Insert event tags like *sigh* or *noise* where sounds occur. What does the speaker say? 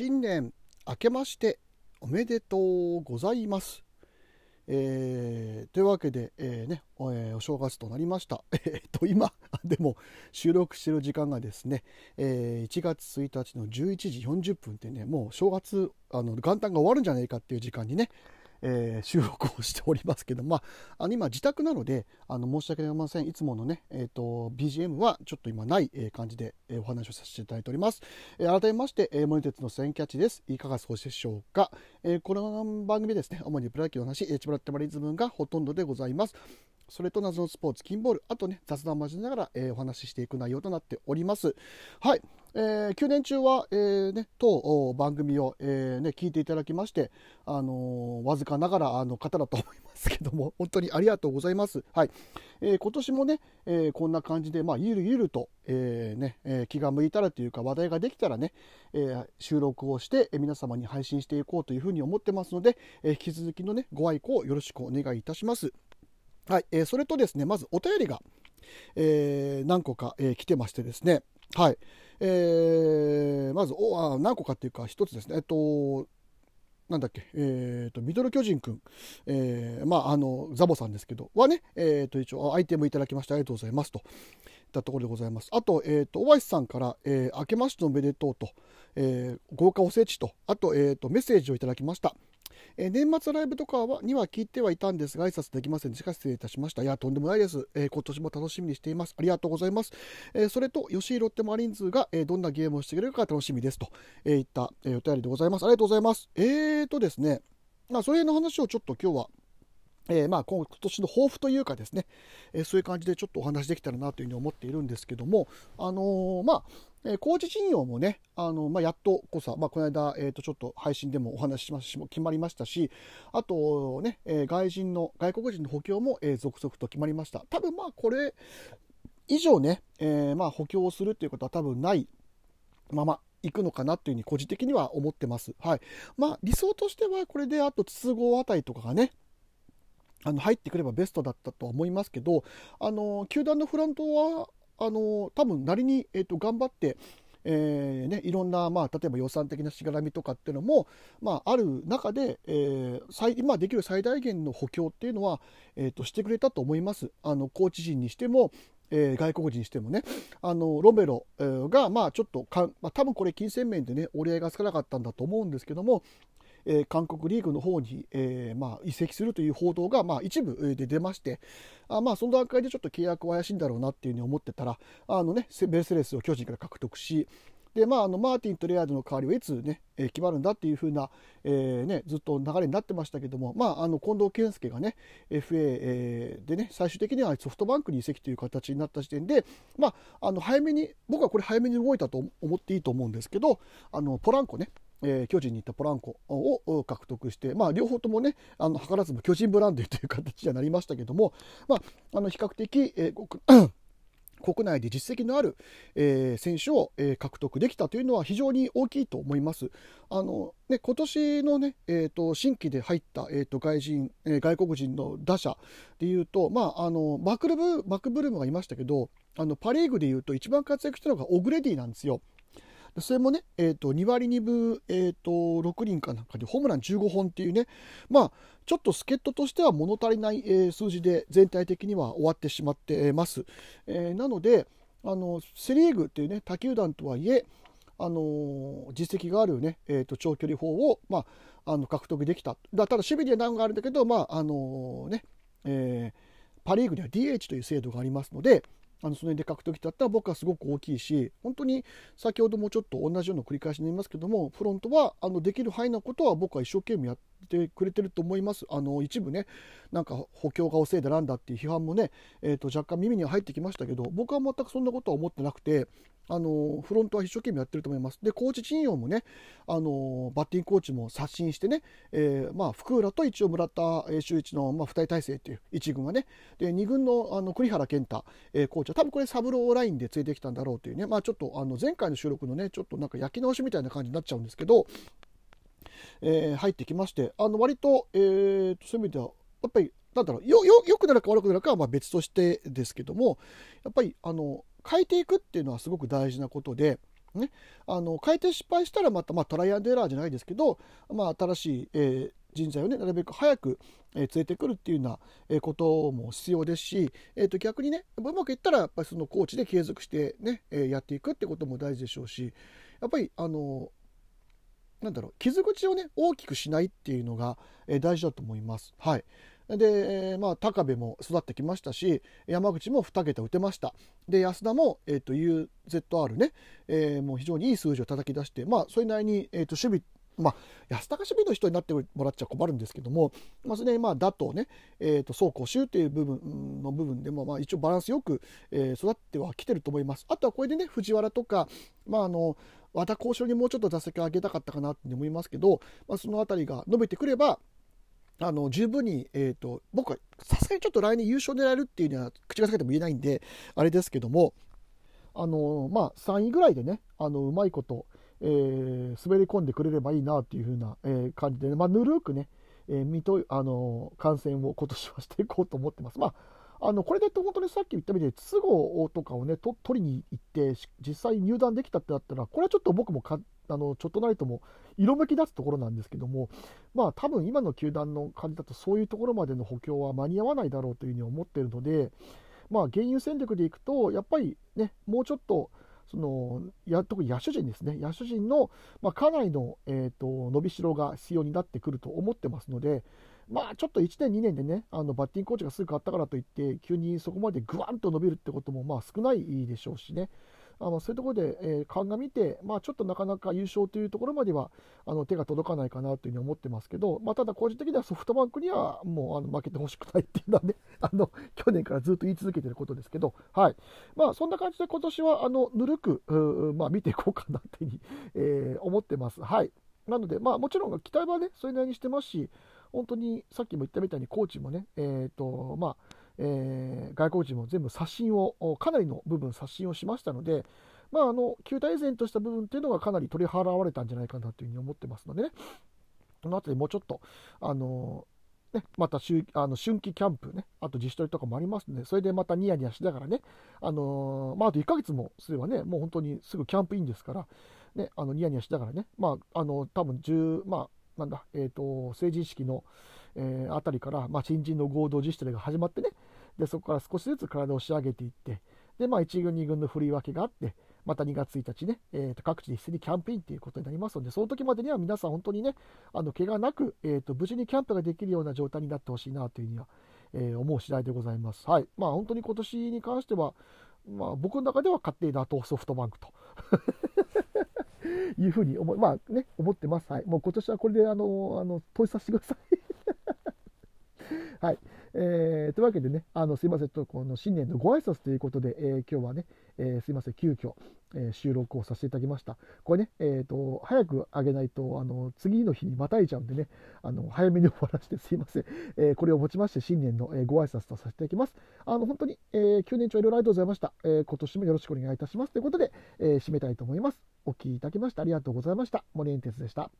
新年明けましておめでとうございます。えー、というわけで、えーねおえー、お正月となりました。*laughs* えっと今でも収録している時間がですね、えー、1月1日の11時40分ってねもう正月あの元旦が終わるんじゃないかっていう時間にね、えー、収録をしておりますけど、まあ、あの今自宅なのであの申し訳ありません。いつものね、えーと、BGM はちょっと今ない、感じで、お話をさせていただいております、えー、改めまして、えー、モニテツの千キャッチです。いかが過ごしでしょうか、えー、この番組ですね主にプロ野球の話、千葉ラッテマリズムがほとんどでございます。それと謎のスポーツ、金ボール、あとね、雑談を交えながら、えー、お話ししていく内容となっております。はい。えー、9年中は、えー、ね、当番組を、えー、ね、聞いていただきまして、あのー、わずかながらあの方だと思いますけども、*laughs* 本当にありがとうございます。はい。えー、今年もね、えー、こんな感じで、まあ、ゆるゆると、えー、ね、えー、気が向いたらというか、話題ができたらね、えー、収録をして、えー、皆様に配信していこうというふうに思ってますので、えー、引き続きのね、ご愛顧をよろしくお願いいたします。はい、えー、それとですね、まずお便りが、えー、何個か、えー、来てましてですね、はい、えー、まずおあ何個かっていうか、一つですね、えっと、なんだっけ、えーと、ミドル巨人くん、えー、まあ、あの、ザボさんですけど、はね、えーと、一応、アイテムいただきまして、ありがとうございますと。いったところでございます。あと、えーと、オワイスさんから、えー、明けましておめでとうと、えー、豪華おせちと、あと、えーと、メッセージをいただきました。え、年末ライブとかはには聞いてはいたんですが、挨拶できませんでした。失礼いたしました。いや、とんでもないです。え、今年も楽しみにしています。ありがとうございます。え、それと、吉井ロッテマリンズが、えどんなゲームをしてくれるか楽しみですと、えいった、えお便りでございます。ありがとうございます。えーとですね、まあ、それの話をちょっと今日はえー、まあ今年の抱負というかですね、えー、そういう感じでちょっとお話できたらなというふうに思っているんですけども、あのー、まあ、えー、工事陣容もね、あのまあ、やっとこさ、まあ、この間、えー、とちょっと配信でもお話ししまし決まりましたし、あとね、え、外人の、外国人の補強も、え、続々と決まりました。多分まあこれ以上ね、え、まあ補強をするっていうことは多分ないまま行くのかなっていうふうに個人的には思ってます。はい。まあ理想としてはこれであと筒香あたりとかがね、あの入ってくればベストだったとは思いますけど、あの球団のフロントはあの多分なりに、えーと、頑張って、えーね、いろんな、まあ、例えば予算的なしがらみとかっていうのも、まあ、ある中で、えー、最今できる最大限の補強っていうのは、えーと、してくれたと思います。あのコーチ陣にしても、えー、外国人にしてもね、あのロメロ、えー、が、まあ、ちょっとか、まあ、多分これ、金銭面でね、折り合いがつかなかったんだと思うんですけども、え、韓国リーグの方に、え、まあ、移籍するという報道が、まあ、一部で出ましてあ、まあ、その段階でちょっと契約は怪しいんだろうなっていうふうに思ってたらあの、ね、ベースレスを巨人から獲得しでまあ、あのマーティンとレアードの代わりはいつ、ね、え、決まるんだっていう風な、えーね、ずっと流れになってましたけども、まあ、あの近藤健介がね FA、え、でね最終的にはソフトバンクに移籍という形になった時点で、まあ、あの早めに僕はこれ早めに動いたと思っていいと思うんですけどあのポランコねえー、巨人に行ったポランコを獲得して、まあ、両方ともねあの図らずも巨人ブランドという形にはなりましたけども、まあ、あの比較的、えー、*coughs* 国内で実績のある、えー、選手を、えー、獲得できたというのは非常に大きいと思います。あのね、今年のね、えーと、新規で入った、えーと、外人、えー、外国人の打者でいうと、まあ、あのマクルブマクブルームがいましたけどあのパ・リーグでいうと一番活躍したのがオグレディなんですよ。それもね、えーと、2割2分、えーと、6厘かなんかでホームラン15本っていうね、まあ、ちょっと助っ人としては物足りない、えー、数字で全体的には終わってしまってます。えー、なのであの、セ・リーグっていうね、他球団とはいえ、あの実績があるね、えーと、長距離砲を、まあ、あの獲得できた。だただ守備には難があるんだけど、まああのねえー、パ・リーグには DH という制度がありますので、あのその辺で獲得だったら僕はすごく大きいし本当に先ほどもちょっと同じような繰り返しになりますけどもフロントはあのできる範囲のことは僕は一生懸命やってくれてると思います。あの一部ねなんか補強が遅いだなんだっていう批判もね、えー、と若干耳には入ってきましたけど僕は全くそんなことは思ってなくてあのフロントは一生懸命やってると思います。で、コーチ陣容もね、あのバッティングコーチも刷新してね、えー、まあ、福浦と一応村田修一の、まあ、2人体制っていう1軍がね、で2軍のあの栗原健太、えー、コーチは多分これサブローラインで連れてきたんだろうというね、まあ、ちょっとあの前回の収録のね、ちょっとなんか焼き直しみたいな感じになっちゃうんですけど、えー、入ってきまして、あの割と、えー、そういう意味では、やっぱりなんだろうよよよくなるか悪くなるかはまあ別としてですけどもやっぱりあの変えていくっていうのはすごく大事なことでね、あの変えて失敗したらまた、まあ、トライアンドエラーじゃないですけど、まあ、新しい、えー、人材をねなるべく早く、えー、連れてくるっていうような、え、ことも必要ですし、えー、と逆にねうまくいったらやっぱりそのコーチで継続してね、えー、やっていくってことも大事でしょうしやっぱりあのなんだろう傷口をね大きくしないっていうのが、えー、大事だと思います。はいで、まあ、高部も育ってきましたし、山口も2桁打てました。で、安田も、え、ー、と、UZR ね、えー、もう非常にいい数字を叩き出して、まあ、それなりに、え、ー、と、守備、まあ、安田が守備の人になってもらっちゃ困るんですけども、まあ、それで、まあ、打とね、えっ、と、走攻守っていう部分の部分でも、まあ、一応バランスよく、え育ってはきてると思います。あとはこれでね、藤原とか、まあ、あの、和田交渉にもうちょっと打席を上げたかったかなって思いますけど、まあ、そのあたりが伸びてくれば、あの十分に、えーと、僕はさすがにちょっと来年優勝狙えるっていうには口が裂けても言えないんであれですけどもあのまあ3位ぐらいでねあのうまいこと、えー、滑り込んでくれればいいなっていう風な、えー、感じで、ね、まあ、ぬるくね、えー、見とあの観戦を今年はしていこうと思ってます。まああのこれで本当にさっき言ったみたいに都合とかをねと取りに行って実際入団できたってなったらこれはちょっと僕もかあのちょっとなりとも色めき出すところなんですけどもまあ多分今の球団の感じだとそういうところまでの補強は間に合わないだろうというふうに思っているのでまあ原油戦略でいくとやっぱりねもうちょっとそのや特に野手陣ですね、野手陣の、まあ、かなりの、えーと伸びしろが必要になってくると思ってますので、まあちょっと1年、2年でね、あのバッティングコーチがすぐ変わったからといって、急にそこまでぐわんと伸びるってこともまあ少ないでしょうしね、あのそういうところで、えー、鑑みて、まあ、ちょっとなかなか優勝というところまではあの手が届かないかなというふうに思ってますけど、まあ、ただ個人的にはソフトバンクにはもうあの負けてほしくないっていうのはね、*laughs* あの去年からずっと言い続けてることですけど、はいまあ、そんな感じで今年はあのぬるく、まあ、見ていこうかなというふうに、えー、思ってます。はいなので、まあ、もちろん期待はね、それなりにしてますし、本当にさっきも言ったみたいにコーチもね、えーとまあえー、外国人も全部刷新をかなりの部分刷新をしましたので、まあ、あの球体依然とした部分っていうのがかなり取り払われたんじゃないかなというふうに思ってますのでね。この辺りもうちょっとあのね、またあの春季キャンプね、あと自主トレとかもありますので、それでまたニヤニヤしながらね、あのー、まあ、あと1ヶ月もすればね、もう本当にすぐキャンプインですから、ね、あのニヤニヤしながらね、まあ、あの多分10、まあ、なんだ、えーと、成人式の、えー、あたりから、まあ、新人の合同自主トレが始まってねでそこから少しずつ体を仕上げていってで、まあ、1軍2軍の振り分けがあってまた2月1日ね、えー、と各地で一斉にキャンペーンということになりますのでその時までには皆さん本当にねあの怪我なく、えー、と無事にキャンプができるような状態になってほしいなというふうには、えー、思う次第でございます。はいまあ、本当に今年に関しては、まあ、僕の中では勝手に打倒ソフトバンクと *laughs* いうふうに思,、まあね、思ってます。はい、もう今年はこれであのあのさせてください。*laughs* はい。えー、というわけでね、あのすいません、とこの新年のご挨拶ということで、えー、今日はね、えー、すいません、急遽、え、収録をさせていただきました。これね、えーと、早く上げないとあの次の日にまたいちゃうんでね、あの早めに終わらせてすいません、え、これをもちまして新年の、え、ご挨拶とさせていただきます。あの本当に、えー、9年長いろいろありがとうございました、え。今年もよろしくお願いいたします。ということで、え、締めたいと思います。お聴きいただきましてありがとうございました。森エンテスでした。